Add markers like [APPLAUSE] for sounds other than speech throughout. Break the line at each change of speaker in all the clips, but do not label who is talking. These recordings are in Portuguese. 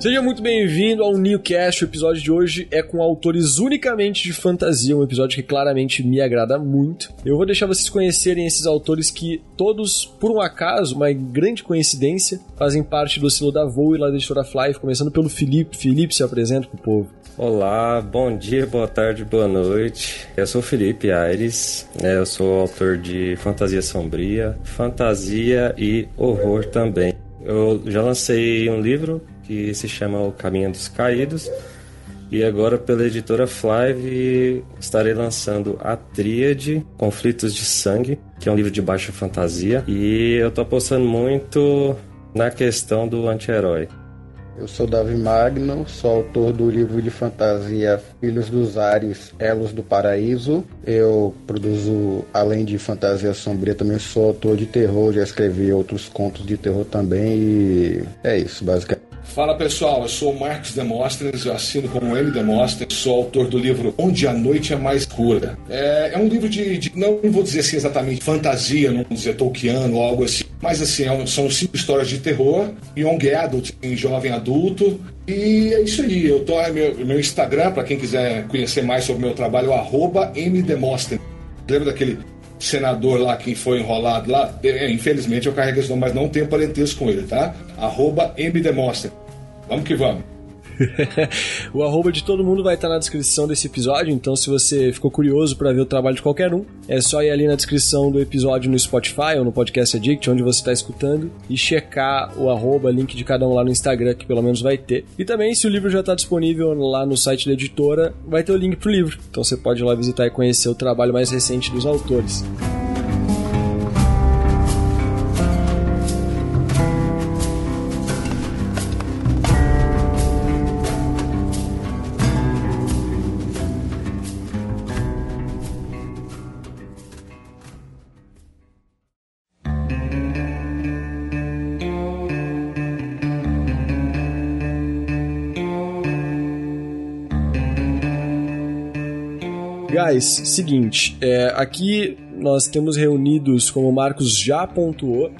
Seja muito bem-vindo ao Newcast. O episódio de hoje é com autores unicamente de fantasia, um episódio que claramente me agrada muito. Eu vou deixar vocês conhecerem esses autores que todos, por um acaso, uma grande coincidência, fazem parte do silo da Voo e lá da editora Fly, começando pelo Felipe. Felipe, se apresenta pro povo.
Olá, bom dia, boa tarde, boa noite. Eu sou Felipe Aires, né? eu sou autor de fantasia sombria, fantasia e horror também. Eu já lancei um livro que se chama O Caminho dos Caídos. E agora, pela editora Flive, estarei lançando A Tríade, Conflitos de Sangue, que é um livro de baixa fantasia. E eu tô apostando muito na questão do anti-herói.
Eu sou Davi Magno, sou autor do livro de fantasia Filhos dos Ares, Elos do Paraíso. Eu produzo, além de fantasia sombria, também sou autor de terror, já escrevi outros contos de terror também e é isso, basicamente.
Fala pessoal, eu sou o Marcos Demóstenes, eu assino como M Demóstenes, sou autor do livro Onde a Noite é Mais Escura. É, é um livro de, de, não vou dizer assim exatamente fantasia, não vou dizer Tolkiano ou algo assim, mas assim, é são cinco histórias de terror, young adult, em jovem adulto, e é isso aí. Eu tô, é meu, meu Instagram, para quem quiser conhecer mais sobre o meu trabalho, arroba mdemóstenes. Lembra daquele senador lá que foi enrolado lá? É, infelizmente eu carrego esse nome, mas não tenho parentesco com ele, tá? Arroba mdemóstenes. Vamos que vamos. [LAUGHS]
o arroba de todo mundo vai estar na descrição desse episódio, então se você ficou curioso para ver o trabalho de qualquer um, é só ir ali na descrição do episódio no Spotify ou no Podcast Addict, onde você está escutando, e checar o arroba, link de cada um lá no Instagram, que pelo menos vai ter. E também, se o livro já está disponível lá no site da editora, vai ter o link pro livro. Então você pode ir lá visitar e conhecer o trabalho mais recente dos autores. Guys, seguinte, é, aqui nós temos reunidos, como o Marcos já pontuou,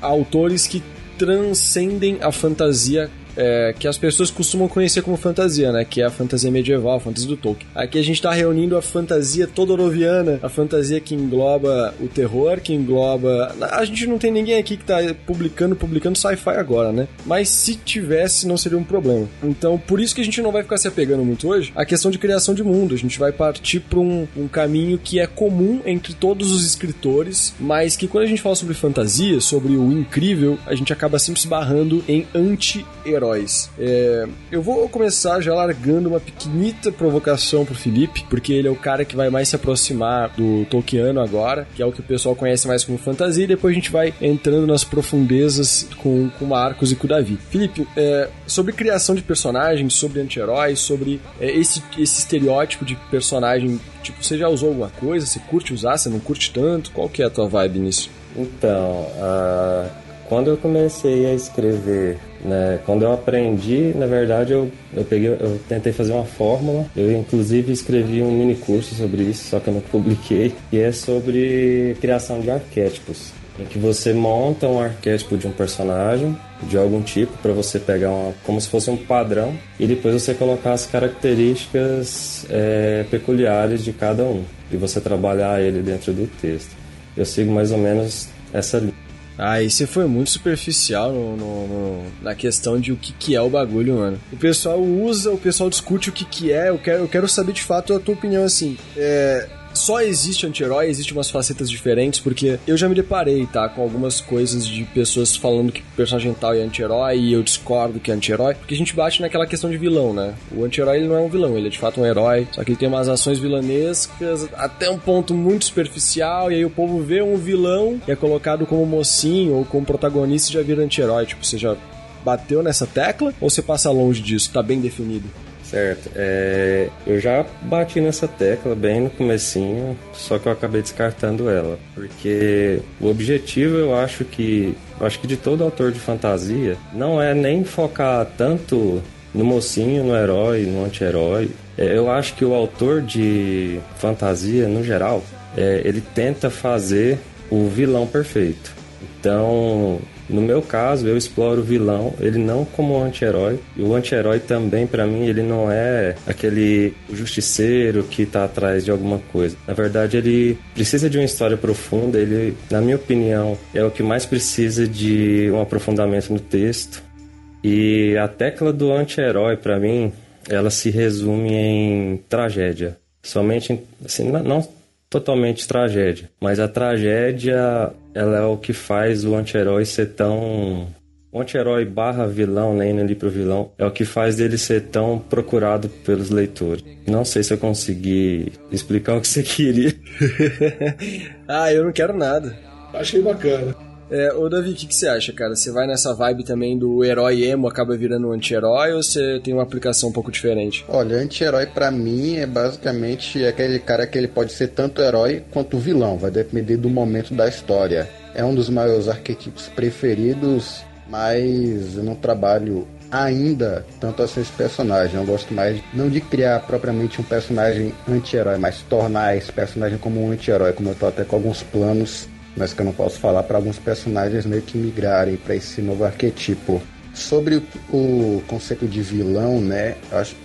autores que transcendem a fantasia é, que as pessoas costumam conhecer como fantasia, né? Que é a fantasia medieval, a fantasia do Tolkien. Aqui a gente está reunindo a fantasia todoroviana, a fantasia que engloba o terror, que engloba. A gente não tem ninguém aqui que está publicando, publicando sci-fi agora, né? Mas se tivesse, não seria um problema. Então, por isso que a gente não vai ficar se apegando muito hoje à questão de criação de mundo. A gente vai partir para um, um caminho que é comum entre todos os escritores, mas que quando a gente fala sobre fantasia, sobre o incrível, a gente acaba sempre se barrando em anti-herói heróis. É, eu vou começar já largando uma pequenita provocação pro Felipe, porque ele é o cara que vai mais se aproximar do Tolkiano agora, que é o que o pessoal conhece mais como fantasia, e depois a gente vai entrando nas profundezas com, com Marcos e com o Davi. Felipe, é, sobre criação de personagens, sobre anti-heróis, sobre é, esse, esse estereótipo de personagem, tipo, você já usou alguma coisa? Você curte usar? Você não curte tanto? Qual que é a tua vibe nisso?
Então, uh, quando eu comecei a escrever né? Quando eu aprendi, na verdade, eu, eu, peguei, eu tentei fazer uma fórmula. Eu, inclusive, escrevi um mini curso sobre isso, só que eu não publiquei. [LAUGHS] E é sobre criação de arquétipos. Em que você monta um arquétipo de um personagem de algum tipo para você pegar uma, como se fosse um padrão e depois você colocar as características é, peculiares de cada um e você trabalhar ele dentro do texto. Eu sigo mais ou menos essa linha.
Ah, você foi muito superficial no, no, no, na questão de o que, que é o bagulho, mano. O pessoal usa, o pessoal discute o que, que é. Eu quero, eu quero saber de fato a tua opinião, assim. É, só existe anti-herói, existe umas facetas diferentes, porque eu já me deparei, tá, com algumas coisas de pessoas falando que personagem tal é anti-herói e eu discordo que é anti-herói, porque a gente bate naquela questão de vilão, né? O anti-herói ele não é um vilão, ele é de fato um herói, só que ele tem umas ações vilanescas até um ponto muito superficial, e aí o povo vê um vilão e é colocado como mocinho ou como protagonista e já vira anti-herói, tipo, você já bateu nessa tecla ou você passa longe disso? Tá bem definido?
Certo. É, eu já bati nessa tecla bem no comecinho, só que eu acabei descartando ela. Porque o objetivo eu acho que. Eu acho que de todo autor de fantasia não é nem focar tanto no mocinho, no herói, no anti-herói. É, eu acho que o autor de fantasia, no geral, é, ele tenta fazer o vilão perfeito. Então, No meu caso, eu exploro o vilão, ele não como anti-herói. E o anti-herói também, para mim, ele não é aquele justiceiro que tá atrás de alguma coisa. Na verdade, ele precisa de uma história profunda, ele, na minha opinião, é o que mais precisa de um aprofundamento no texto. E a tecla do anti-herói, para mim, ela se resume em tragédia. Somente, assim, não totalmente tragédia, mas a tragédia ela é o que faz o anti-herói ser tão o anti-herói barra vilão, nem né, ali pro vilão, é o que faz dele ser tão procurado pelos leitores. Não sei se eu consegui explicar o que você queria. [LAUGHS]
ah, eu não quero nada.
Achei bacana.
É, ô Davi, o que, que, você acha, cara? Você vai nessa vibe também do herói emo acaba virando um anti-herói ou você tem uma aplicação um pouco diferente?
Olha, anti-herói para mim é basicamente aquele cara que ele pode ser tanto herói quanto vilão, vai depender do momento da história. É um dos meus arquetipos preferidos, mas eu não trabalho ainda tanto assim esse personagem. Eu gosto mais não de criar propriamente um personagem anti-herói, mas tornar esse personagem como um anti-herói, como eu tô até com alguns planos mas que eu não posso falar para alguns personagens meio que migrarem para esse novo arquetipo. Sobre o, conceito de vilão, né?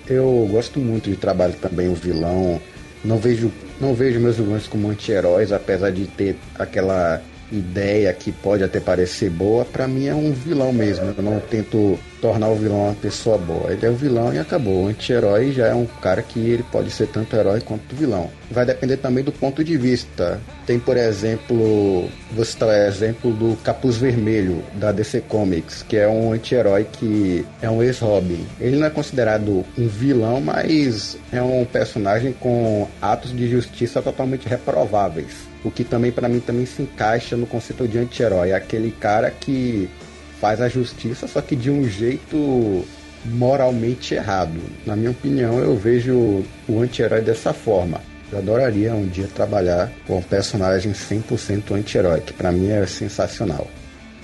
Eu gosto muito de trabalho também o vilão. Não vejo, não vejo meus vilões como anti-heróis, apesar de ter aquela ideia que pode até parecer boa, para mim é um vilão mesmo. Eu não tento tornar o vilão uma pessoa boa. Ele é o vilão e acabou. O anti-herói já é um cara que ele pode ser tanto herói quanto vilão. Vai depender também do ponto de vista. Tem, por exemplo, vou citar o exemplo do Capuz Vermelho da DC Comics, que é um anti-herói que é um ex-Robin. Ele não é considerado um vilão, mas é um personagem com atos de justiça totalmente reprováveis. O que também para mim também se encaixa no conceito de anti-herói, é aquele cara que faz a justiça, só que de um jeito moralmente errado. Na minha opinião, eu vejo o anti-herói dessa forma. Eu adoraria um dia trabalhar com um personagem 100% anti-herói, que para mim é sensacional.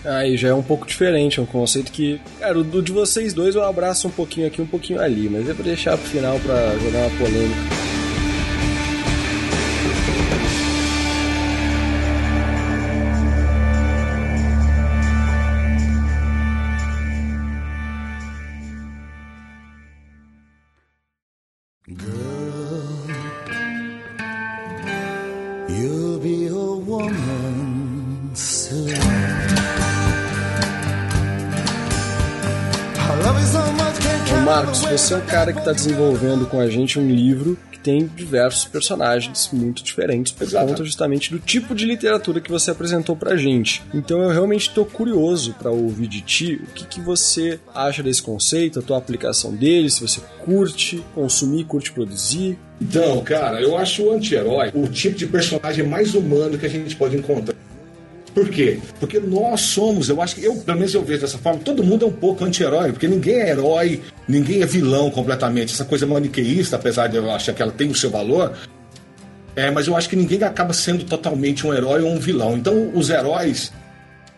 Aí já é um pouco diferente, é um conceito que, cara, o de vocês dois eu abraço um pouquinho aqui, um pouquinho ali, mas é pra deixar pro final pra jogar uma polêmica. Marcos, você é o cara que está desenvolvendo com a gente um livro que tem diversos personagens muito diferentes por Exato. conta justamente do tipo de literatura que você apresentou pra gente. Então eu realmente estou curioso para ouvir de ti o que, que você acha desse conceito, a tua aplicação dele, se você curte consumir, curte produzir.
Então, cara, eu acho o anti-herói o tipo de personagem mais humano que a gente pode encontrar. Por quê? Porque nós somos, eu acho que eu, pelo menos eu vejo dessa forma, todo mundo é um pouco anti-herói, porque ninguém é herói, ninguém é vilão completamente. Essa coisa maniqueísta, apesar de eu achar que ela tem o seu valor, é, mas eu acho que ninguém acaba sendo totalmente um herói ou um vilão. Então, os heróis,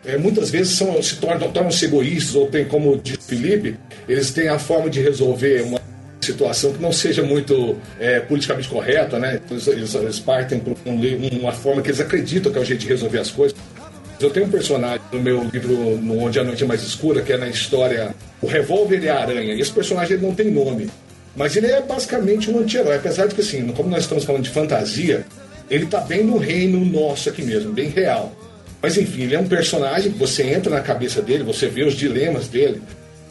é, muitas vezes são, se tornam, tornam-se egoístas, ou tem, como diz Felipe, eles têm a forma de resolver uma situação que não seja muito é, politicamente correta, né? Eles, eles, partem por um, uma forma que eles acreditam que é o jeito de resolver as coisas. Eu tenho um personagem no meu livro no Onde a Noite é Mais Escura, que é na história O Revólver e a Aranha. E esse personagem não tem nome. Mas ele é basicamente um anti-herói. Apesar de que, assim, como nós estamos falando de fantasia, ele está bem no reino nosso aqui mesmo, bem real. Mas enfim, ele é um personagem que você entra na cabeça dele, você vê os dilemas dele.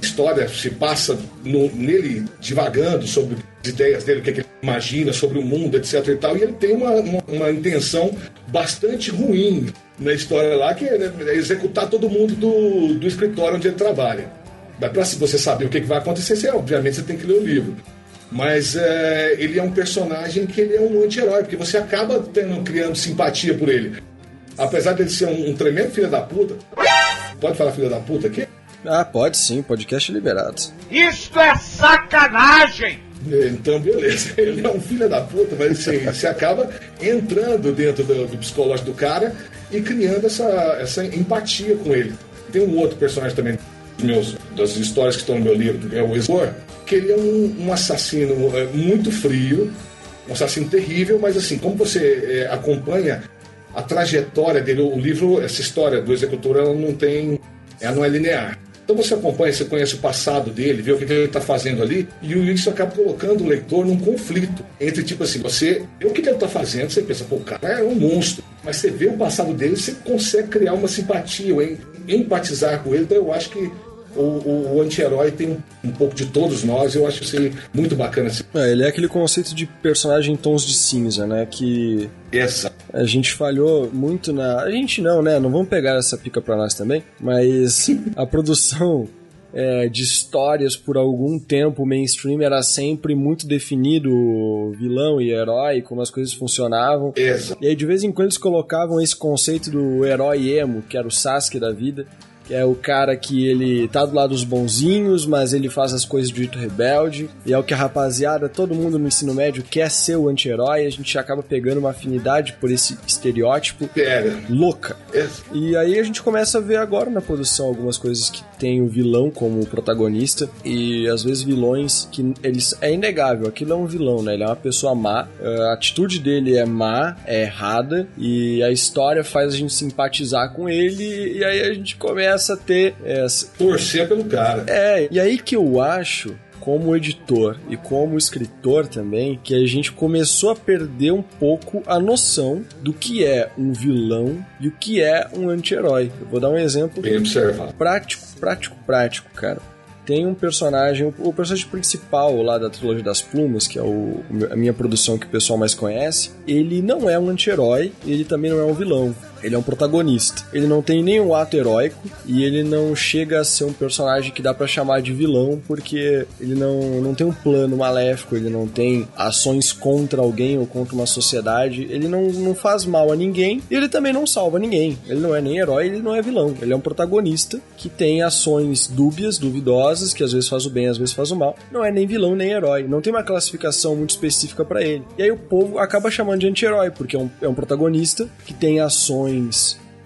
A história se passa no, nele divagando sobre as ideias dele, o que, é que, ele imagina sobre o mundo, etc. E, tal, e ele tem uma, uma, uma intenção bastante ruim na história lá, que é, né, é executar todo mundo do, do escritório onde ele trabalha. Mas para você saber o que, que vai acontecer, você, obviamente você tem que ler o livro. Mas é, ele é um personagem que ele é um anti-herói, porque você acaba tendo, criando simpatia por ele. Apesar dele ser um, um tremendo filho da puta. Pode falar filho da puta aqui?
Ah, pode sim, podcast liberado.
Isto é sacanagem!
Então, beleza. [LAUGHS] Ele é um filho da puta, mas assim, você acaba entrando dentro do, do, psicológico do cara e criando essa, essa empatia com ele. Tem um outro personagem também meus, das histórias que estão no meu livro, que é o Exor, que ele é um, um assassino é, muito frio, um assassino terrível, mas assim, como você é, acompanha a trajetória dele, o livro, essa história do executor, ela não tem ela não é linear. Então você acompanha, você conhece o passado dele, vê o que ele está fazendo ali, e isso acaba colocando o leitor num conflito entre, tipo assim, você vê o que ele está fazendo, você pensa, pô, o cara é um monstro. Mas você vê o passado dele, você consegue criar uma simpatia, ou empatizar com ele. Então eu acho que o, o, o anti-herói tem um, um, pouco de todos nós, eu acho isso muito bacana. Assim.
É, ele é aquele conceito de personagem em tons de cinza, né? Que.
Essa.
A gente falhou muito na. A gente não, né? Não vamos pegar essa pica pra nós também, mas a [LAUGHS] produção. É, de histórias por algum tempo, o mainstream era sempre muito definido vilão e herói, como as coisas funcionavam.
Exato.
E aí de vez em quando eles colocavam esse conceito do herói emo, que era o Sasuke da vida, que é o cara que ele tá do lado dos bonzinhos, mas ele faz as coisas do jeito rebelde, e é o que a rapaziada, todo mundo no ensino médio quer ser o anti-herói, a gente acaba pegando uma afinidade por esse estereótipo
Pega.
louca.
É.
E aí a gente começa a ver agora na produção algumas coisas que tem o vilão como protagonista, e às vezes vilões que eles é inegável, aquilo é um vilão, né? Ele é uma pessoa má, a atitude dele é má, é errada, e a história faz a gente simpatizar com ele, e aí a gente começa começa a ter essa.
Torcer pelo cara.
É, e aí que eu acho como editor e como escritor também, que a gente começou a perder um pouco a noção do que é um vilão e o que é um anti-herói. Eu vou dar um exemplo
Bem observado.
prático, prático, prático, cara. Tem um personagem, o personagem principal lá da trilogia das plumas, que é o, a minha produção que o pessoal mais conhece, ele não é um anti-herói, ele também não é um vilão. Ele é um protagonista. Ele não tem nenhum ato heróico e ele não chega a ser um personagem que dá para chamar de vilão porque ele não, não tem um plano maléfico, ele não tem ações contra alguém ou contra uma sociedade. Ele não, não faz mal a ninguém e ele também não salva ninguém. Ele não é nem herói, ele não é vilão. Ele é um protagonista que tem ações dúbias, duvidosas, que às vezes faz o bem, às vezes faz o mal. Não é nem vilão nem herói. Não tem uma classificação muito específica para ele. E aí o povo acaba chamando de anti-herói porque é um, é um protagonista que tem ações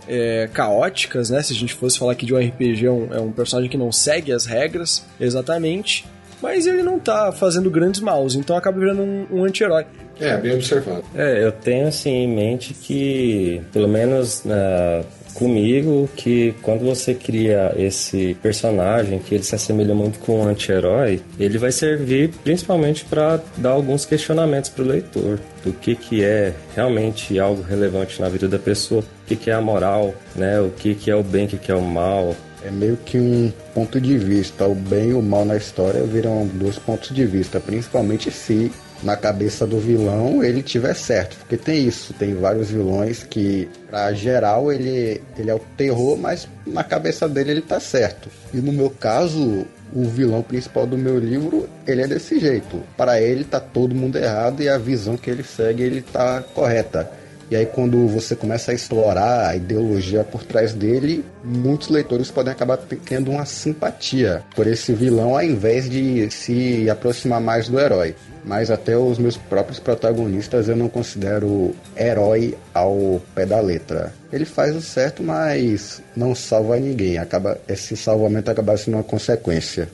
é, caóticas, né? Se a gente fosse falar aqui de um RPG, é um, é um personagem que não segue as regras exatamente, mas ele não tá fazendo grandes maus, então acaba virando um, um anti-herói.
É, bem observado.
É, eu tenho assim em mente que, pelo menos na comigo que quando você cria esse personagem que ele se assemelha muito com um anti-herói, ele vai servir principalmente para dar alguns questionamentos para o leitor do que que é realmente algo relevante na vida da pessoa, o que que é a moral, né? O que que é o bem, o que que é o mal.
É meio que um ponto de vista, o bem e o mal na história viram dois pontos de vista, principalmente se na cabeça do vilão ele tiver certo. Porque tem isso, tem vários vilões que, pra geral, ele, ele é o terror, mas na cabeça dele ele tá certo. E no meu caso, o vilão principal do meu livro, ele é desse jeito. Para ele tá todo mundo errado e a visão que ele segue, ele tá correta. E aí quando você começa a explorar a ideologia por trás dele, muitos leitores podem acabar tendo uma simpatia por esse vilão ao invés de se aproximar mais do herói mas até os meus próprios protagonistas eu não considero herói ao pé da letra. Ele faz o certo, mas não salva ninguém. Acaba esse salvamento acaba sendo uma consequência.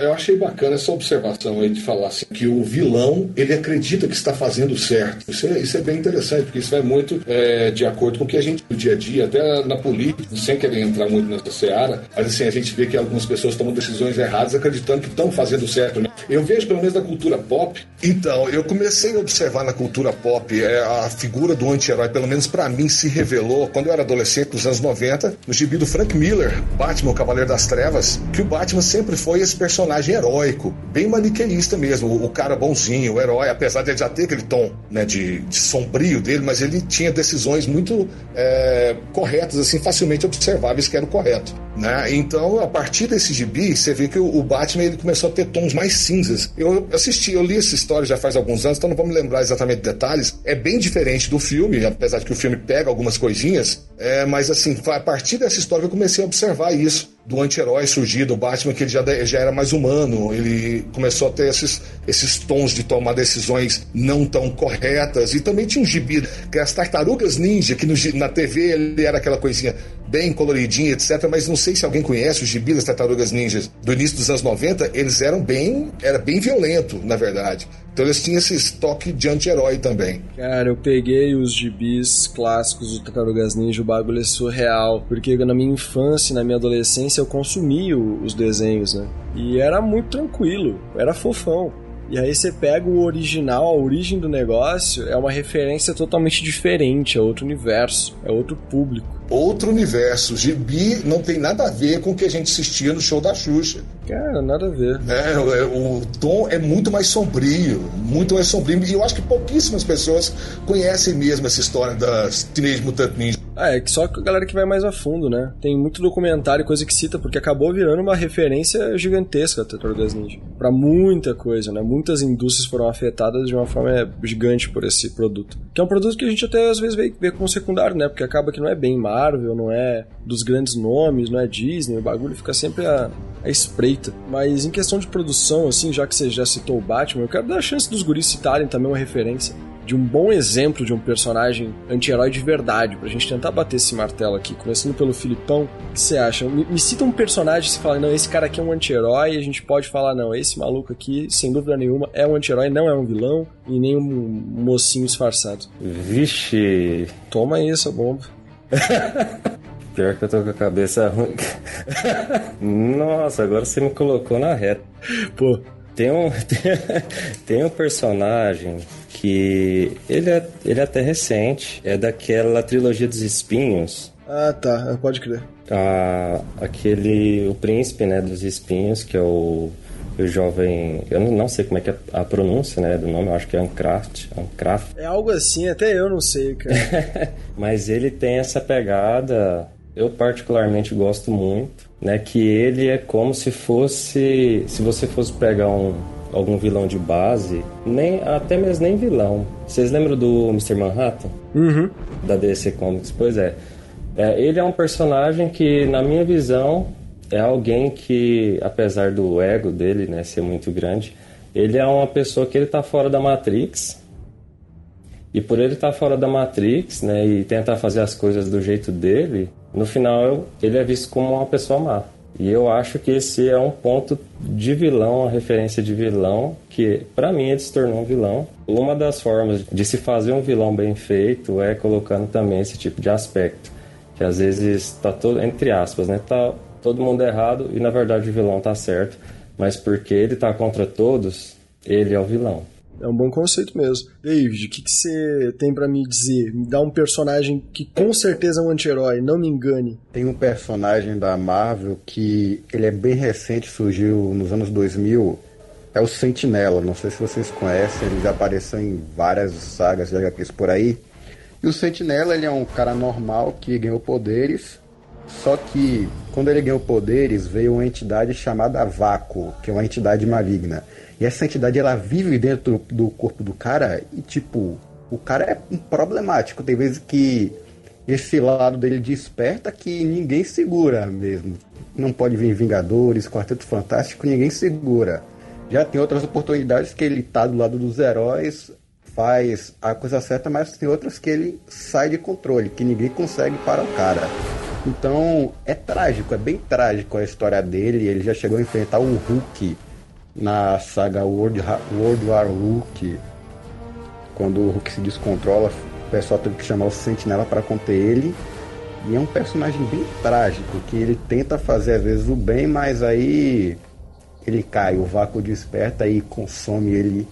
Eu achei bacana essa observação aí de falar assim, que o vilão ele acredita que está fazendo certo. Isso é, isso é bem interessante, porque isso vai muito é, de acordo com o que a gente no dia a dia, até na política, sem querer entrar muito nessa seara, mas assim, a gente vê que algumas pessoas tomam decisões erradas acreditando que estão fazendo certo. Né? Eu vejo pelo menos na cultura pop. Então, eu comecei a observar na cultura pop é, a figura do anti-herói, pelo menos para mim, se revelou quando eu era adolescente, nos anos 90, no gibi do Frank Miller, Batman, o Cavaleiro das Trevas, que o Batman sempre foi esse personagem heróico, bem maniqueísta mesmo, o, o cara bonzinho, o herói, apesar de já ter aquele tom né, de, de sombrio dele, mas ele tinha decisões muito é, corretas, assim, facilmente observáveis que era o correto. Né? Então, a partir desse gibi, você vê que o, o Batman ele começou a ter tons mais cinzas. Eu assisti, eu li essa história já faz alguns anos, então não vou me lembrar exatamente detalhes. É bem diferente do filme, apesar de que o filme pega algumas coisinhas, é, mas assim, a partir dessa história eu comecei a observar isso do anti-herói surgido, o Batman, que ele já, já era mais humano, ele começou a ter esses, esses tons de tomar decisões não tão corretas, e também tinha um gibi, que é as Tartarugas Ninja, que no, na TV ele era aquela coisinha bem coloridinha, etc. Mas não sei se alguém conhece os gibis das Tartarugas Ninjas do início dos anos 90, eles eram bem, era bem violento, na verdade. Então eles tinham esse toque de anti-herói também.
Cara, eu peguei os gibis clássicos do Tartarugas Ninja, o bagulho é surreal. Porque na minha infância, na minha adolescência, eu consumi os desenhos, né? E era muito tranquilo, era fofão. E aí você pega o original, a origem do negócio, é uma referência totalmente diferente, é outro universo, é outro público.
Outro universo. Gibi não tem nada a ver com o que a gente assistia no show da Xuxa.
Cara, nada a ver.
É, o tom é muito mais sombrio, muito mais sombrio. E eu acho que pouquíssimas pessoas conhecem mesmo essa história das Teenage Mutant Ninja.
Ah, é que só a galera que vai mais a fundo, né? Tem muito documentário, coisa que cita, porque acabou virando uma referência gigantesca a Tartarugas Ninja. Pra muita coisa, né? Muitas indústrias foram afetadas de uma forma gigante por esse produto. Que é um produto que a gente até às vezes vê, vê como secundário, né? Porque acaba que não é bem Marvel, não é dos grandes nomes, não é Disney, o bagulho fica sempre a, a espreita. Mas em questão de produção, assim, já que você já citou o Batman, eu quero dar a chance dos guris citarem também uma referência de um bom exemplo de um personagem anti-herói de verdade, pra gente tentar bater esse martelo aqui, começando pelo Filipão. O que você acha? Me, me cita um personagem que você fala, não, esse cara aqui é um anti-herói, e a gente pode falar, não, esse maluco aqui, sem dúvida nenhuma, é um anti-herói, não é um vilão e nem um mocinho disfarçado.
Vixe!
Toma aí essa bomba. [LAUGHS]
Pior que eu tô com a cabeça ruim. [LAUGHS] Nossa, agora você me colocou na reta.
Pô.
Tem um, [LAUGHS] tem, tem um personagem que ele é, ele é até recente, é daquela trilogia dos espinhos.
Ah, tá, pode crer.
Ah, aquele, o príncipe, né, dos espinhos, que é o, o jovem, eu não, não sei como é que é a pronúncia, né, do nome, eu acho que é Ancraft, Ancraft.
É algo assim, até eu não sei, cara. [LAUGHS]
Mas ele tem essa pegada eu particularmente gosto muito, né? Que ele é como se fosse, se você fosse pegar um algum vilão de base, nem até mesmo nem vilão. Vocês lembram do Mr. Manhattan?
Uhum.
Da DC Comics? Pois é. é. Ele é um personagem que, na minha visão, é alguém que, apesar do ego dele, né, ser muito grande, ele é uma pessoa que ele tá fora da Matrix e por ele estar tá fora da Matrix, né, e tentar fazer as coisas do jeito dele, no final ele é visto como uma pessoa má. E eu acho que esse é um ponto de vilão, uma referência de vilão, que para mim ele se tornou um vilão. Uma das formas de se fazer um vilão bem feito é colocando também esse tipo de aspecto, que às vezes está todo entre aspas, né, tá todo mundo errado e na verdade o vilão tá certo, mas porque ele tá contra todos, ele é o vilão.
É um bom conceito mesmo. David, o que, você tem para me dizer? Me dá um personagem que com certeza é um anti-herói, não me engane.
Tem um personagem da Marvel que ele é bem recente, surgiu nos anos 2000. É o Sentinela, não sei se vocês conhecem, ele já apareceu em várias sagas de HQs por aí. E o Sentinela, ele é um cara normal que ganhou poderes, só que quando ele ganhou poderes, veio uma entidade chamada Vácuo, que é uma entidade maligna. E essa entidade ela vive dentro do corpo do cara e tipo, o cara é problemático. Tem vezes que esse lado dele desperta que ninguém segura mesmo. Não pode vir Vingadores, Quarteto Fantástico, ninguém segura. Já tem outras oportunidades que ele tá do lado dos heróis, faz a coisa certa, mas tem outras que ele sai de controle, que ninguém consegue parar o cara. Então é trágico, é bem trágico a história dele. Ele já chegou a enfrentar o Hulk na saga World, World War Hulk, quando o Hulk se descontrola, o pessoal teve que chamar o Sentinela para conter ele. E é um personagem bem trágico, que ele tenta fazer às vezes o bem, mas aí ele cai, o vácuo desperta e consome ele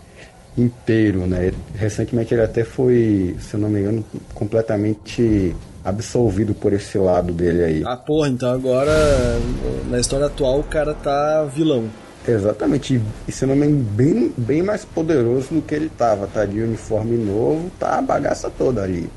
inteiro, né? Recentemente ele até foi, se não me engano, completamente absolvido por esse lado dele aí.
Ah, porra, então agora na história atual o cara tá vilão.
Exatamente, e se não me engano, bem, bem mais poderoso do que ele tava, tá de uniforme novo, tá a bagaça toda ali.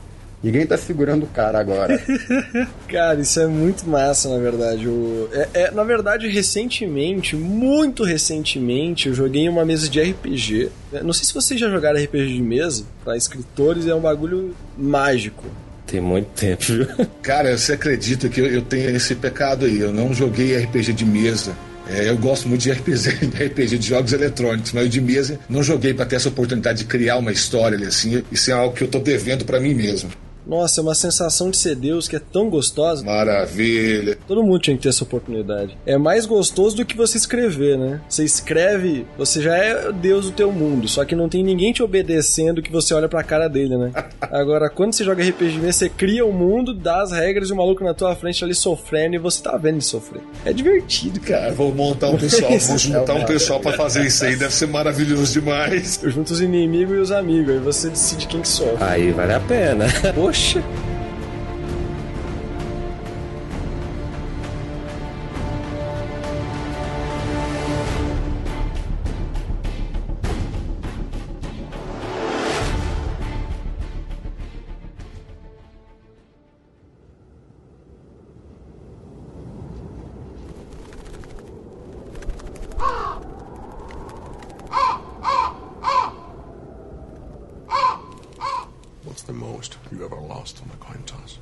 Ninguém tá segurando o cara agora. [LAUGHS]
cara, isso é muito massa, na verdade. O... É, é, na verdade, recentemente, muito recentemente, eu joguei uma mesa de RPG. Não sei se vocês já jogaram RPG de mesa, para escritores é um bagulho mágico.
Tem muito tempo, viu?
Cara, você acredita que eu, eu tenho esse pecado aí? Eu não joguei RPG de mesa. É, eu gosto muito de RPG, [LAUGHS] de RPG, de jogos eletrônicos, mas de mesa não joguei para ter essa oportunidade de criar uma história ali, assim. Isso é algo que eu tô devendo para mim mesmo.
Nossa, é uma sensação de ser Deus que é tão gostosa.
Maravilha.
Todo mundo tinha que ter essa oportunidade. É mais gostoso do que você escrever, né? Você escreve, você já é Deus do teu mundo, só que não tem ninguém te obedecendo que você olha pra cara dele, né? [LAUGHS] Agora, quando você joga RPG, você cria o um mundo, dá as regras e o maluco na tua frente ali sofrendo e você tá vendo ele sofrer. É divertido, cara.
Vou montar um pessoal, [LAUGHS] vou juntar um pessoal pra fazer isso aí, deve ser maravilhoso demais.
Eu junto os inimigos e os amigos, aí você decide quem que sofre.
Aí vale a pena.
Poxa. [LAUGHS]
是 you ever lost on a coin toss?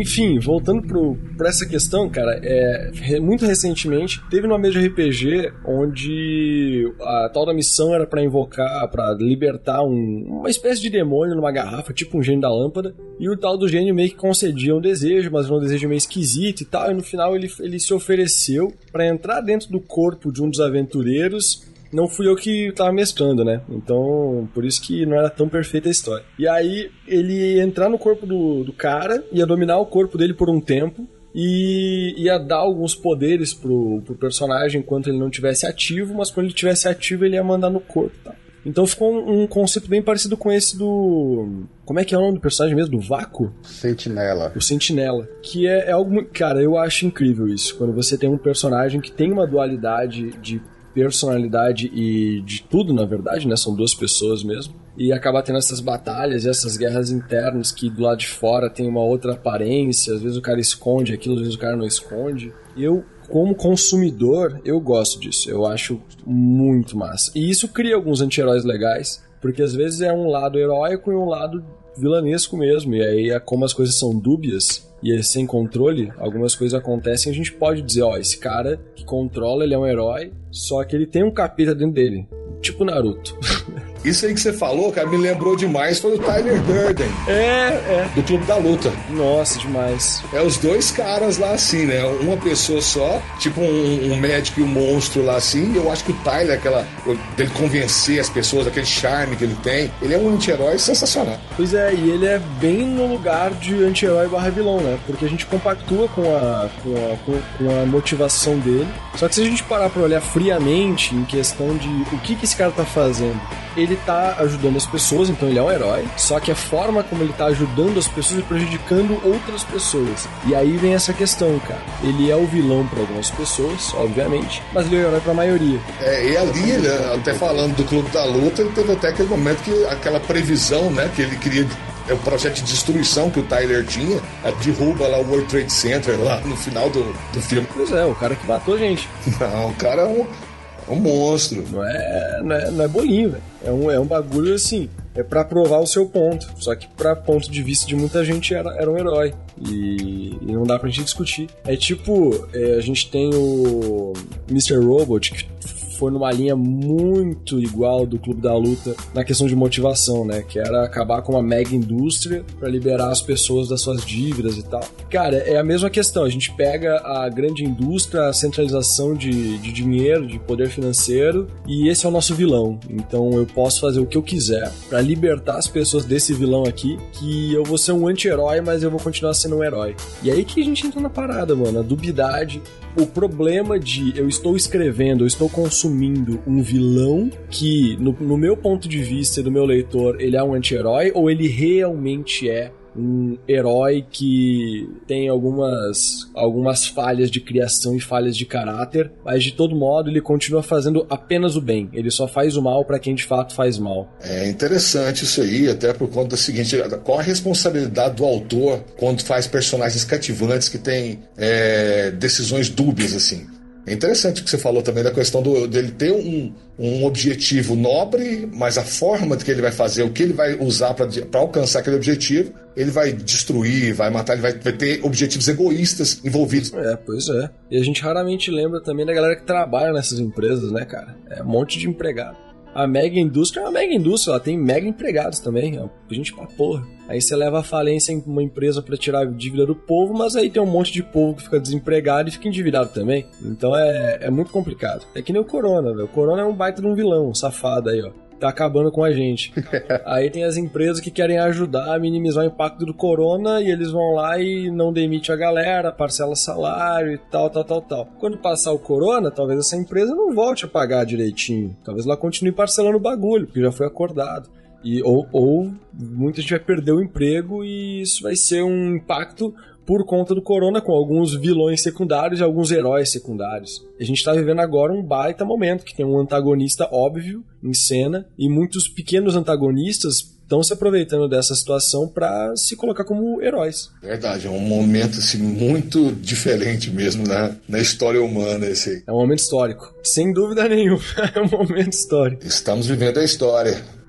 Enfim, voltando pro, pra essa questão, cara, é, muito recentemente teve uma mesa de RPG onde a tal da missão era pra invocar, pra libertar um- uma espécie de demônio numa garrafa, tipo um gênio da lâmpada, e o tal do gênio meio que concedia um desejo, mas um desejo meio esquisito e tal, e no final ele, ele se ofereceu pra entrar dentro do corpo de um dos aventureiros não fui eu que tava mestrando, né? Então, por isso que não era tão perfeita a história. E aí, ele ia entrar no corpo do, do cara, ia dominar o corpo dele por um tempo, e ia dar alguns poderes pro, pro personagem enquanto ele não tivesse ativo, mas quando ele tivesse ativo, ele ia mandar no corpo, tá? Então ficou um, um conceito bem parecido com esse do. Como é que é o nome do personagem mesmo? Do Vácuo?
Sentinela.
o Sentinela. Que é, é algo. Cara, eu acho incrível isso. Quando você tem um personagem que tem uma dualidade de personalidade e de tudo, na verdade, né? São duas pessoas mesmo. E acaba tendo essas batalhas essas guerras internas que do lado de fora tem uma outra aparência. Às vezes o cara esconde aquilo, às vezes o cara não esconde. Eu. Como consumidor, eu gosto disso. Eu acho muito massa. E isso cria alguns anti-heróis legais, porque às vezes é um lado heróico e um lado vilanesco mesmo. E aí, é como as coisas são dúbias e é sem controle, algumas coisas acontecem. A gente pode dizer: ó, esse cara que controla, ele é um herói, só que ele tem um capeta dentro dele. Tipo Naruto. [LAUGHS]
Isso aí que você falou, cara, me lembrou demais, foi o Tyler Durden,
é, é.
do Clube da Luta.
Nossa, demais.
É os dois caras lá assim, né? Uma pessoa só, tipo um, um médico e um monstro lá assim. Eu acho que o Tyler, aquela. dele convencer as pessoas, aquele charme que ele tem, ele é um anti-herói sensacional.
Pois é, e ele é bem no lugar de anti-herói barra vilão, né? Porque a gente compactua com a, com, a, com- com a motivação dele. Só que se a gente parar pra olhar friamente em questão de o que, que esse cara tá fazendo, ele tá ajudando as pessoas, então ele é um herói. Só que a forma como ele tá ajudando as pessoas e prejudicando outras pessoas. E aí vem essa questão, cara. Ele é o vilão pra algumas pessoas, obviamente, mas ele é o herói pra maioria.
É, e ali, né, até falando do Clube da Luta, ele teve até aquele momento que aquela previsão, né, que ele queria. É o projeto de destruição que o Tyler tinha, a derruba lá o World Trade Center lá no final do, do filme.
Pois é, o cara que matou gente. [LAUGHS]
Não, o cara é um, é um monstro.
Não é, não é, não é bolinho, velho. É um, é um bagulho assim. É pra provar o seu ponto. Só que pra ponto de vista de muita gente era, era um herói. E, e não dá pra gente discutir. É tipo, é, a gente tem o Mr. Robot, que foi numa linha muito igual do Clube da Luta na questão de motivação, né? Que era acabar com uma mega indústria pra liberar as pessoas das suas dívidas e tal. Cara, é a mesma questão. A gente pega a grande indústria, a centralização de, de dinheiro, de poder financeiro, e esse é o nosso vilão. Então eu posso fazer o que eu quiser pra libertar as pessoas desse vilão aqui, que eu vou ser um anti-herói, mas eu vou continuar sendo um herói. E aí que a gente entra na parada, mano. A dubiedade, o problema de eu estou escrevendo, eu estou consumindo um vilão que, no, no meu ponto de vista do meu leitor, ele é um anti-herói ou ele realmente é um herói que tem algumas, algumas falhas de criação e falhas de caráter, mas de todo modo ele continua fazendo apenas o bem. Ele só faz o mal para quem de fato faz mal.
É interessante isso aí, até por conta da seguinte: qual a responsabilidade do autor quando faz personagens cativantes que têm é, decisões dúbias, assim? É interessante o que você falou também da questão do, dele ter um, um objetivo nobre, mas a forma de que ele vai fazer, o que ele vai usar para alcançar aquele objetivo, ele vai destruir, vai matar, ele vai, vai, ter objetivos egoístas envolvidos.
É, pois é. E a gente raramente lembra também da galera que trabalha nessas empresas, né, cara? É um monte de empregado. A mega indústria é uma mega indústria, ela tem mega empregados também, é gente pra porra. Aí você leva a falência em uma empresa para tirar a dívida do povo, mas aí tem um monte de povo que fica desempregado e fica endividado também. Então é, é muito complicado. É que nem o Corona, velho. O Corona é um baita de um vilão, um safado aí, ó tá acabando com a gente. [LAUGHS] Aí tem as empresas que querem ajudar a minimizar o impacto do corona e eles vão lá e não demite a galera, parcela salário e tal, tal, tal, tal. Quando passar o corona, talvez essa empresa não volte a pagar direitinho. Talvez ela continue parcelando o bagulho, porque já foi acordado. E, ou, ou muita gente vai perder o emprego e isso vai ser um impacto por conta do corona, com alguns vilões secundários e alguns heróis secundários. A gente está vivendo agora um baita momento, que tem um antagonista óbvio em cena, e muitos pequenos antagonistas estão se aproveitando dessa situação para se colocar como heróis.
Verdade, é um momento assim, muito diferente mesmo na, na história humana esse.
É um momento histórico, sem dúvida nenhuma, [LAUGHS] é um momento histórico.
Estamos vivendo a história.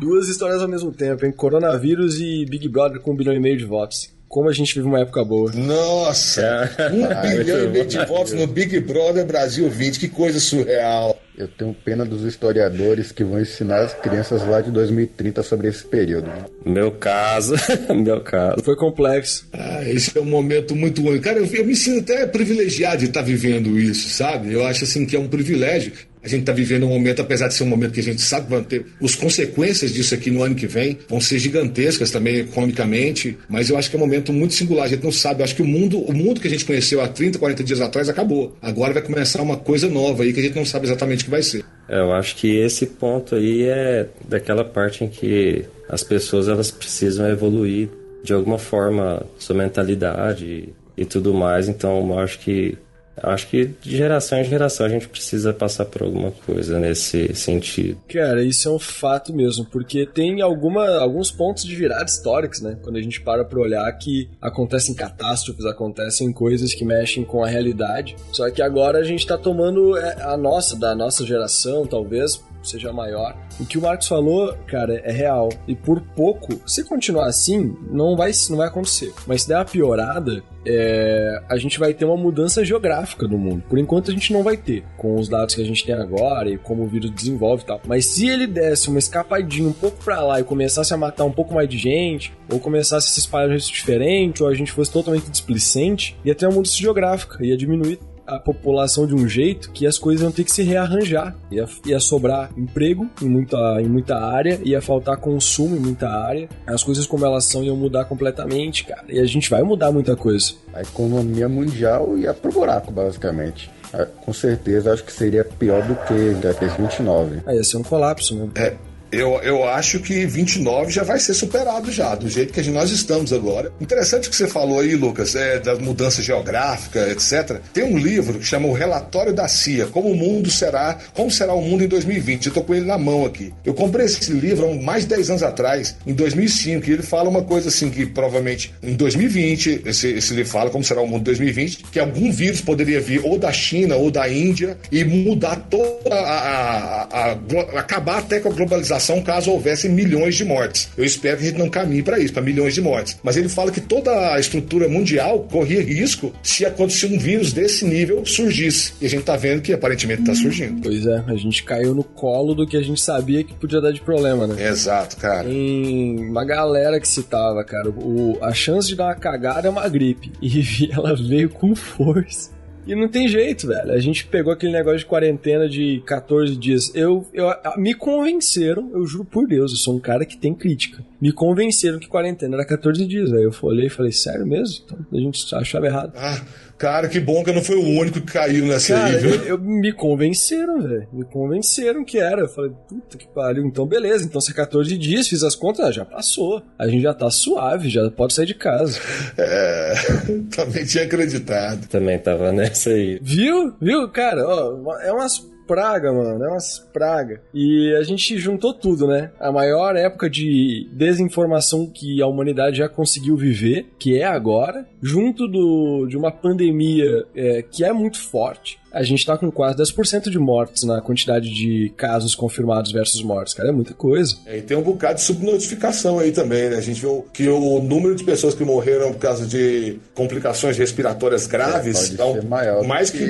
Duas histórias ao mesmo tempo, hein? Coronavírus e Big Brother com um bilhão e meio de votos. Como a gente vive uma época boa.
Nossa! É. Um ah, bilhão e meio de votos no Big Brother Brasil 20, que coisa surreal.
Eu tenho pena dos historiadores que vão ensinar as crianças lá de 2030 sobre esse período.
Meu caso, [LAUGHS] meu caso.
Foi complexo.
Ah, esse é um momento muito único. Cara, eu, eu me sinto até privilegiado de estar vivendo isso, sabe? Eu acho assim que é um privilégio. A gente está vivendo um momento, apesar de ser um momento que a gente sabe que vão ter as consequências disso aqui no ano que vem, vão ser gigantescas também economicamente, mas eu acho que é um momento muito singular. A gente não sabe, eu acho que o mundo, o mundo que a gente conheceu há 30, 40 dias atrás acabou. Agora vai começar uma coisa nova aí que a gente não sabe exatamente o que vai ser.
É, eu acho que esse ponto aí é daquela parte em que as pessoas elas precisam evoluir de alguma forma sua mentalidade e tudo mais. Então, eu acho que Acho que de geração em geração a gente precisa passar por alguma coisa nesse sentido.
Cara, isso é um fato mesmo, porque tem alguma, alguns pontos de virada históricos, né? Quando a gente para pra olhar que acontecem catástrofes, acontecem coisas que mexem com a realidade. Só que agora a gente tá tomando é, a nossa, da nossa geração, talvez, seja maior. O que o Marcos falou, cara, é real. E por pouco, se continuar assim, não vai, não vai acontecer. Mas se der uma piorada, é, a gente vai ter uma mudança geográfica no mundo. Por enquanto a gente não vai ter, com os dados que a gente tem agora e como o vírus desenvolve e tal. Mas se ele desse uma escapadinha um pouco para lá e começasse a matar um pouco mais de gente, ou começasse a se espalhar de jeito diferente, ou a gente fosse totalmente displicente, ia ter uma mudança geográfica, ia diminuir a população de um jeito que as coisas iam ter que se rearranjar. Ia, ia sobrar emprego em muita, em muita área, ia faltar consumo em muita área. As coisas como elas são iam mudar completamente, cara. E a gente vai mudar muita coisa.
A economia mundial ia pro buraco, basicamente. Ah, com certeza, acho que seria pior do que a 29.
Aí ia ser um colapso mesmo.
É, eu, eu acho que 29 já vai ser superado já, do jeito que nós estamos agora. Interessante o que você falou aí, Lucas, é, da mudança geográfica, etc. Tem um livro que chama O Relatório da CIA, como o mundo será, como será o mundo em 2020. Eu tô com ele na mão aqui. Eu comprei esse livro há mais de 10 anos atrás, em 2005, e ele fala uma coisa assim que provavelmente em 2020, esse, esse livro fala como será o mundo em 2020, que algum vírus poderia vir ou da China ou da Índia e mudar toda a, a, a, a acabar até com a globalização caso houvesse milhões de mortes. Eu espero que a gente não caminhe para isso, para milhões de mortes. Mas ele fala que toda a estrutura mundial corria risco se acontecer um vírus desse nível surgisse. E a gente tá vendo que aparentemente tá surgindo.
Pois é, a gente caiu no colo do que a gente sabia que podia dar de problema, né?
Exato, cara.
Tem uma galera que citava, cara, o, a chance de dar uma cagada é uma gripe. [LAUGHS] E ela veio com força. E não tem jeito, velho. A gente pegou aquele negócio de quarentena de 14 dias. Eu, eu me convenceram, eu juro por Deus, eu sou um cara que tem crítica. Me convenceram que quarentena era 14 dias. Aí eu olhei e falei, sério mesmo? Então a gente achava errado.
Ah, Cara, que bom que eu não fui o único que caiu nessa Cara, aí, viu?
Eu, eu, me convenceram, velho. Me convenceram que era. Eu falei, puta que pariu. Então, beleza. Então, se é 14 dias, fiz as contas, já passou. A gente já tá suave, já pode sair de casa. [LAUGHS]
É, [LAUGHS] também tinha acreditado.
Também tava nessa aí.
Viu? Viu, cara? Ó, é umas praga, mano. É umas praga. E a gente juntou tudo, né? A maior época de desinformação que a humanidade já conseguiu viver, que é agora, junto do, de uma pandemia é, que é muito forte. A gente tá com quase 10% de mortes na quantidade de casos confirmados versus mortes, cara. É muita coisa.
É, e tem um bocado de subnotificação aí também, né? A gente viu que o número de pessoas que morreram por causa de complicações respiratórias graves
É, ser maior
mais que,
que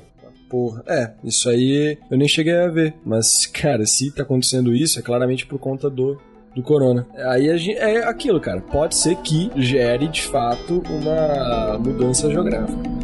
tá.
Porra, é, isso aí eu nem cheguei a ver. Mas, cara, se tá acontecendo isso, é claramente por conta do, do corona. Aí gente, é aquilo, cara. Pode ser que gere, de fato, uma mudança geográfica.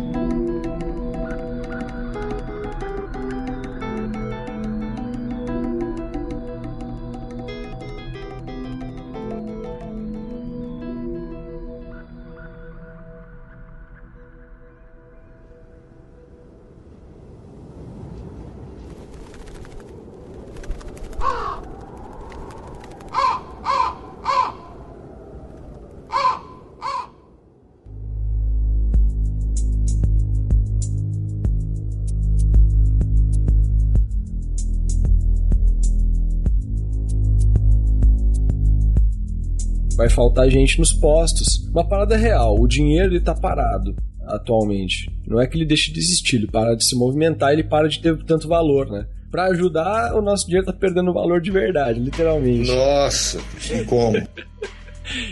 Faltar gente nos postos. Uma parada real, o dinheiro ele tá parado atualmente. Não é que ele deixe de existir, ele para de se movimentar, ele para de ter tanto valor, né? Pra ajudar, o nosso dinheiro tá perdendo valor de verdade, literalmente.
Nossa, e como? [LAUGHS]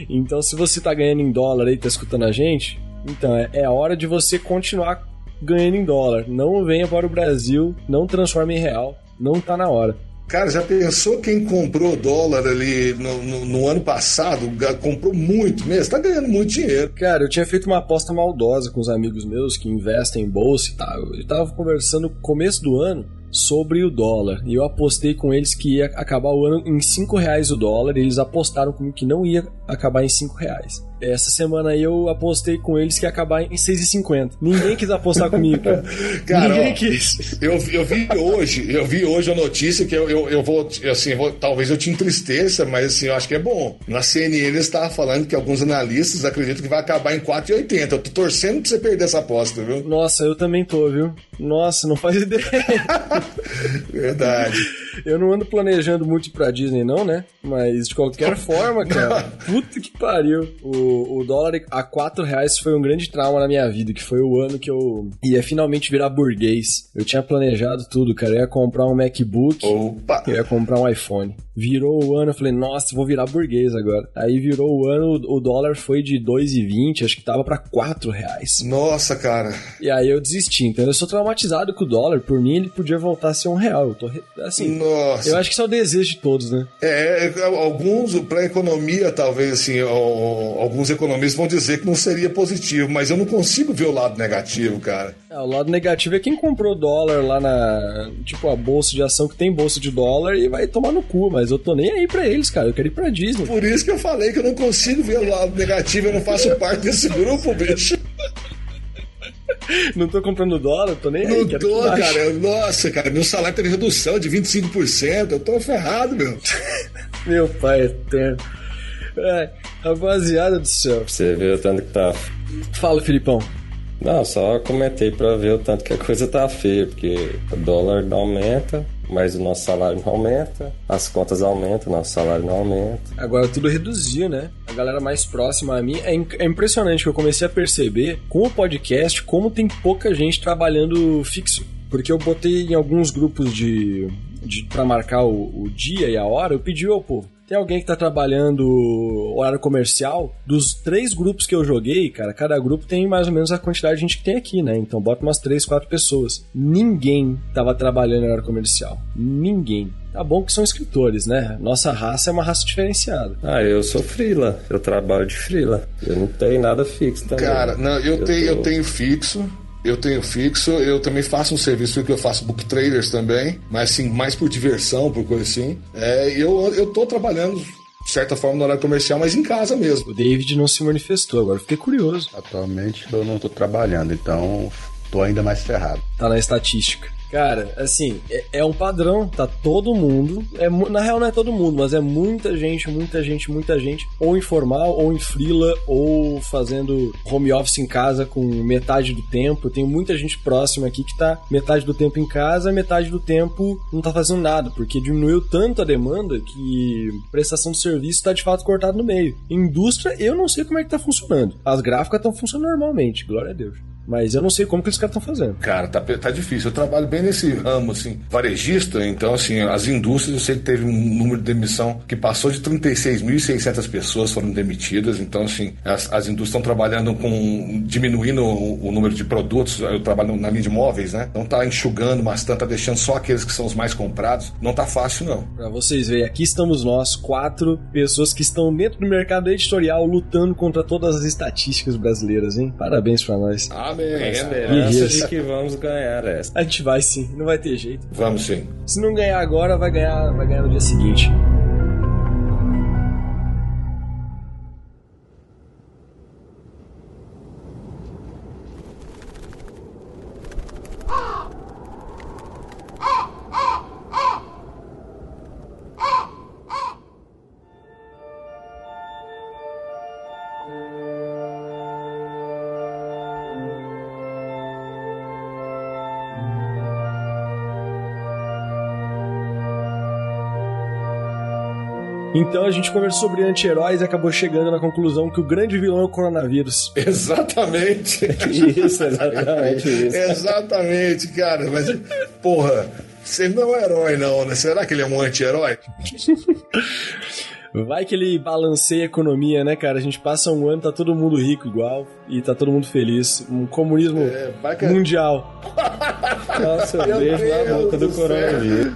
Então, se você tá ganhando em dólar aí, tá escutando a gente, então é, é hora de você continuar ganhando em dólar. Não venha para o Brasil, não transforme em real, não tá na hora.
Cara, já pensou quem comprou dólar ali no, no- no ano passado? Comprou muito mesmo, tá ganhando muito dinheiro.
Cara, eu tinha feito uma aposta maldosa com os amigos meus que investem em bolsa e tal. Eu tava conversando no começo do ano sobre o dólar. E eu apostei com eles que ia acabar o ano em 5 reais o dólar. E eles apostaram comigo que não ia acabar em 5 reais. Essa semana aí eu apostei com eles que ia acabar em 6,50. Ninguém quis apostar comigo, cara. [LAUGHS]
Cara,
Ninguém
ó,
quis.
Eu, eu vi hoje, eu vi hoje a notícia que eu, eu, eu vou, assim, vou- talvez eu te entristeça, mas assim, eu acho que é bom. Na CNN eles estavam falando que alguns analistas acreditam que vai acabar em 4,80. Eu tô torcendo pra você perder essa aposta, viu?
Nossa, eu também tô, viu? Nossa, não faz ideia. [LAUGHS]
Verdade.
Eu não ando planejando muito ir pra Disney, não, né? Mas de qualquer [LAUGHS] forma, cara, puta que pariu. O, o dólar a 4 reais foi um grande trauma na minha vida, que foi o ano que eu ia finalmente virar burguês. Eu tinha planejado tudo, cara. Eu ia comprar um MacBook,
Opa!
eu ia comprar um iPhone. Virou o ano, eu falei, nossa, vou virar burguês agora. Aí virou o ano, o dólar foi de 2,20, acho que tava pra 4 reais.
Nossa, cara.
E aí eu desisti, então eu sou traumatizado com o dólar. Por mim, ele podia voltar a ser um real. Eu tô, assim,
Nossa.
eu acho que isso é o desejo de todos, né?
É, é, alguns, para economia, talvez assim, alguns economistas vão dizer que não seria positivo, mas eu não consigo ver o lado negativo, cara.
É, o lado negativo é quem comprou dólar lá na. Tipo, a bolsa de ação que tem bolsa de dólar e vai tomar no cu, mas eu tô nem aí pra eles, cara. Eu quero ir pra Disney.
Por isso que eu falei que eu não consigo ver o lado negativo, eu não faço [LAUGHS] parte desse grupo, bicho. [LAUGHS]
Não tô comprando dólar, tô nem aí.
Não
quero
tô, cara. Eu- Nossa, cara, meu salário teve redução de 25%, eu tô ferrado, meu. [LAUGHS]
Meu pai eterno. É, rapaziada do céu.
Você ver o tanto que tá.
Fala, Filipão.
Não, só comentei pra ver o tanto que a coisa tá feia, porque o dólar não aumenta, mas o nosso salário não aumenta, as contas aumentam, nosso salário não aumenta.
Agora tudo reduziu, né? A galera mais próxima a mim. É, in- é impressionante que eu comecei a perceber com o podcast como tem pouca gente trabalhando fixo. Porque eu botei em alguns grupos de. de para marcar o, o dia e a hora, eu pedi ao povo. Tem alguém que tá trabalhando horário comercial? Dos três grupos que eu joguei, cara, cada grupo tem mais ou menos a quantidade de gente que tem aqui, né? Então bota umas três, quatro pessoas. Ninguém tava trabalhando em horário comercial. Ninguém. Tá bom que são escritores, né? Nossa raça é uma raça diferenciada.
Ah, eu sou frila, eu trabalho de frila. Eu não tenho nada fixo também.
Cara, não, eu, tenho, eu
tô-
tenho fixo. Eu tenho fixo, eu também faço um serviço que eu faço book traders também, mas assim, mais por diversão, por coisa assim. É, eu, eu tô trabalhando, de certa forma, no horário comercial, mas em casa mesmo.
O David não se manifestou, agora eu fiquei curioso.
Atualmente eu não tô trabalhando, então tô ainda mais ferrado.
Tá na estatística. Cara, assim, é, é, um padrão, tá todo mundo. É, na real, não é todo mundo, mas é muita gente, muita gente, muita gente, ou informal, ou em frila, ou fazendo home office em casa com metade do tempo. Tem muita gente próxima aqui que tá metade do tempo em casa, metade do tempo não tá fazendo nada, porque diminuiu tanto a demanda que prestação de serviço tá de fato cortado no meio. Indústria, eu não sei como é que tá funcionando. As gráficas estão funcionando normalmente, glória a Deus. Mas eu não sei como que os caras estão fazendo.
Cara, tá, tá difícil. Eu trabalho bem nesse ramo, assim, varejista, então, assim, as indústrias, eu sei que teve um número de demissão que passou de 36.600 pessoas foram demitidas, então, assim, as, as indústrias estão trabalhando com, diminuindo o, o, número de produtos, eu trabalho na linha de móveis, né? Não tá enxugando bastante, tá deixando só aqueles que são os mais comprados. Não tá fácil, não.
Pra vocês verem, aqui estamos nós, quatro pessoas que estão dentro do mercado editorial lutando contra todas as estatísticas brasileiras, hein? Parabéns pra nós.
Ah, Amém.
Com esperança de que vamos ganhar essa.
A gente vai sim, não vai ter jeito.
Vamos sim.
Se não ganhar agora, vai ganhar, vai ganhar no dia seguinte. Então a gente conversou sobre anti-heróis e acabou chegando na conclusão que o grande vilão é o coronavírus. [LAUGHS]
Exatamente.
isso, exatamente isso.
exatamente, cara. Mas, porra, você não é um herói, não, né? Será que ele é um anti-herói?
Vai que ele balanceia a economia, né, cara? A gente passa um ano, tá todo mundo rico igual e tá todo mundo feliz. Um comunismo é, que... mundial. [LAUGHS]
Nossa, eu beijo na boca do, do coronavírus.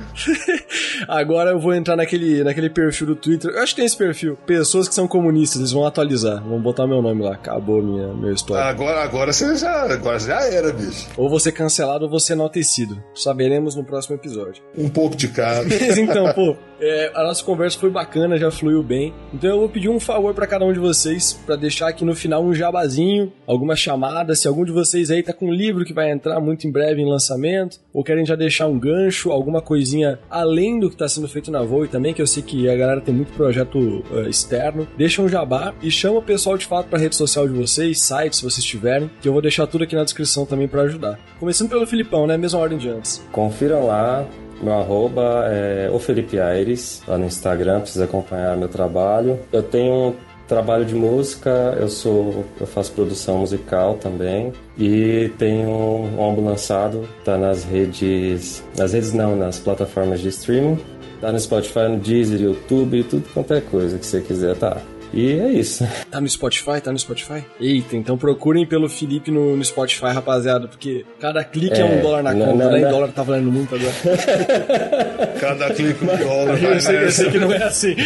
[LAUGHS]
Agora eu vou entrar naquele, naquele perfil do Twitter. Eu acho que tem esse perfil. Pessoas que são comunistas, eles vão atualizar. Vão botar meu nome lá. Acabou minha, minha história.
Agora, agora você já, agora já era, bicho.
Ou você cancelado ou você enaltecido. Saberemos no próximo episódio.
Um pouco de cada. [LAUGHS]
então, pô, é, a nossa conversa foi bacana, já fluiu bem. Então eu vou pedir um favor para cada um de vocês, para deixar aqui no final um jabazinho, alguma chamada. Se algum de vocês aí tá com um livro que vai entrar muito em breve em lançamento, ou querem já deixar um gancho, alguma coisinha além do que tá sendo feito na Voe também, que eu sei que a galera tem muito projeto uh, externo, deixa um jabá e chama o pessoal de fato pra rede social de vocês, site, se vocês tiverem, que eu vou deixar tudo aqui na descrição também para ajudar. Começando pelo Filipão, né? Mesma ordem de antes.
Confiram lá, meu arroba é o Felipe Aires, lá no Instagram, precisa acompanhar meu trabalho. Eu tenho trabalho de música, eu sou eu faço produção musical também e tenho um álbum lançado, tá nas redes, nas redes não, nas plataformas de streaming, tá no Spotify, no Deezer, YouTube, tudo quanto é coisa que você quiser, tá. E é isso.
Tá no Spotify? Tá no Spotify? Eita, então procurem pelo Felipe no, no Spotify, rapaziada, porque cada clique é, é um dólar na não, conta, não, né? Não. dólar tá valendo muito agora. [LAUGHS]
cada clique um dólar.
Eu sei, eu sei que não é assim.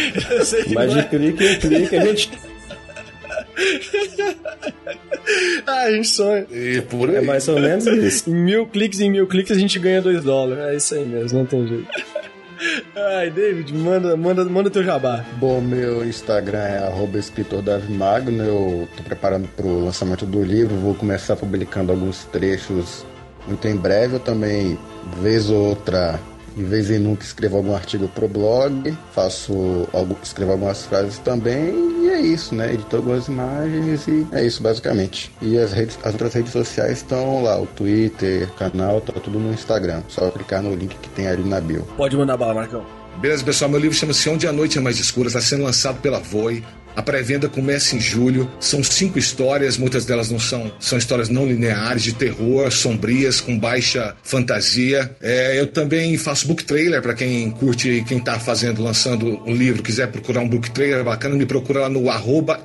Mas de é. clique em clique a gente. [LAUGHS]
ah, a gente sonha.
E por aí.
É mais ou menos isso.
Em mil cliques, em mil cliques a gente ganha dois dólares. É isso aí mesmo, não tem jeito. Ai, David, manda, manda, manda teu jabá.
Bom, meu Instagram é arroba escritor Magno. Eu tô preparando pro lançamento do livro, vou começar publicando alguns trechos muito em breve. Eu também, vez ou outra, de vez em nunca escrevo algum artigo pro blog, faço escrevo algumas frases também, e é isso, né? Edito algumas imagens e é isso basicamente. E as, redes, as outras redes sociais estão lá, o Twitter, canal, tá tudo no Instagram. Só clicar no link que tem ali na bio.
Pode mandar bala, Marcão.
Beleza, pessoal, meu livro chama-se Onde a Noite é Mais Escura, está sendo lançado pela Voi. A pré-venda começa em julho. São cinco histórias, muitas delas não são, são histórias não lineares, de terror, sombrias, com baixa fantasia. É, eu também faço book trailer para quem curte, quem está fazendo, lançando um livro, quiser procurar um book trailer bacana, me procura lá no arroba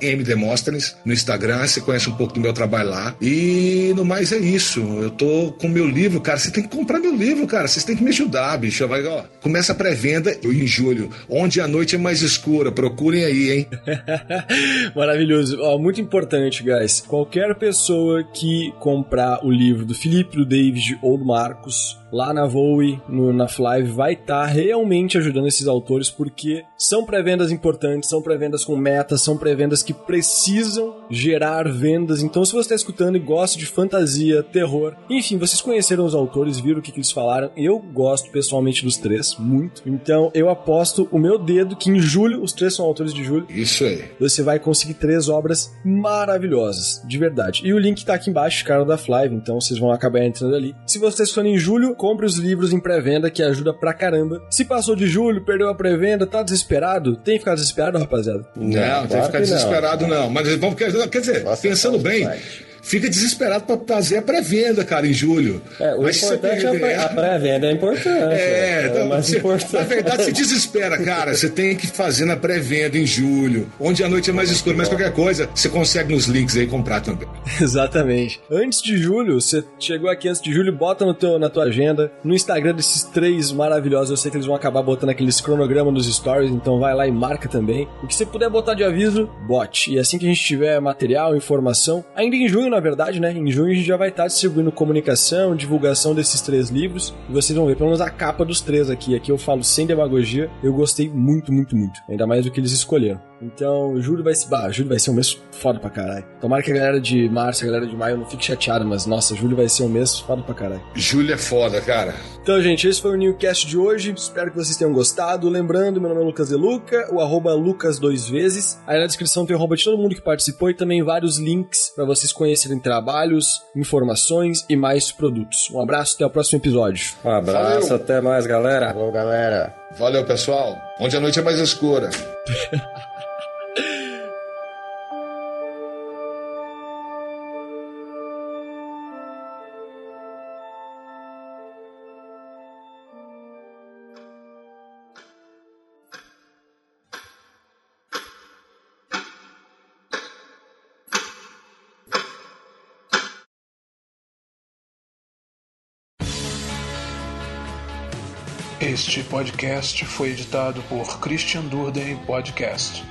no Instagram, você conhece um pouco do meu trabalho lá. E no mais é isso. Eu tô com meu livro, cara. Você tem que comprar meu livro, cara. Vocês têm que me ajudar, bicho. Vai, ó, começa a pré-venda em julho, onde a noite é mais escura. Procurem aí, hein? [LAUGHS] [LAUGHS]
Maravilhoso. Ó, muito importante, guys. Qualquer pessoa que comprar o livro do Felipe, do David ou do Marcos lá na Voe, na Flive, vai estar tá realmente ajudando esses autores, porque São pré-vendas importantes, são pré-vendas com metas, são pré-vendas que precisam gerar vendas. Então, se você está escutando e gosta de fantasia, terror, enfim, vocês conheceram os autores, viram o que, que eles falaram. Eu gosto pessoalmente dos três, muito. Então, eu aposto o meu dedo que em julho, os três são autores de julho.
Isso aí.
Você vai conseguir três obras maravilhosas, de verdade. E o link tá aqui embaixo, cara da Flive, então vocês vão acabar entrando ali. Se você está em julho, compre os livros em pré-venda, que ajuda pra caramba. Se passou de julho, perdeu a pré-venda, tá desesperado, tem que ficar desesperado, rapaziada.
Não, não tem que ficar desesperado, não. não. Mas vamos, quer dizer, Nossa, pensando bem, fica desesperado para fazer a pré-venda, cara, em julho.
É, o Mas importante é a pré-venda é importante.
É, é então, mais você, importante. na verdade se desespera, cara. Você tem que fazer na pré-venda em julho, onde a noite é mais escura, mas qualquer coisa, você consegue nos links aí comprar também. [LAUGHS]
Exatamente. Antes de julho, você chegou aqui antes de julho, bota no teu, na tua agenda, no Instagram desses três maravilhosos, eu sei que eles vão acabar botando aqueles cronogramas nos stories, então vai lá e marca também. O que você puder botar de aviso, bote. E assim que a gente tiver material, informação, ainda em junho, na verdade, né? Em junho a gente já vai estar distribuindo comunicação, divulgação desses três livros. E vocês vão ver pelo menos a capa dos três aqui. Aqui eu falo sem demagogia. Eu gostei muito, muito, muito. Ainda mais do que eles escolheram. Então, julho vai ser. Bah, julho vai ser um mês foda pra caralho. Tomara que a galera de março, a galera de maio não fique chateada, mas nossa, julho vai ser um mês foda pra caralho.
Julho é foda, cara.
Então, gente, esse foi o Newcast de hoje. Espero que vocês tenham gostado. Lembrando, meu nome é Lucas Deluca, o arroba Lucas dois vezes. Aí na descrição tem o arroba de todo mundo que participou e também vários links para vocês conhecerem trabalhos, informações e mais produtos. Um abraço, até o próximo episódio.
Um abraço, Valeu. até mais, galera.
Falou, galera.
Valeu, pessoal. Onde a noite é mais escura. [LAUGHS]
Este podcast foi editado por Christian Durden Podcast.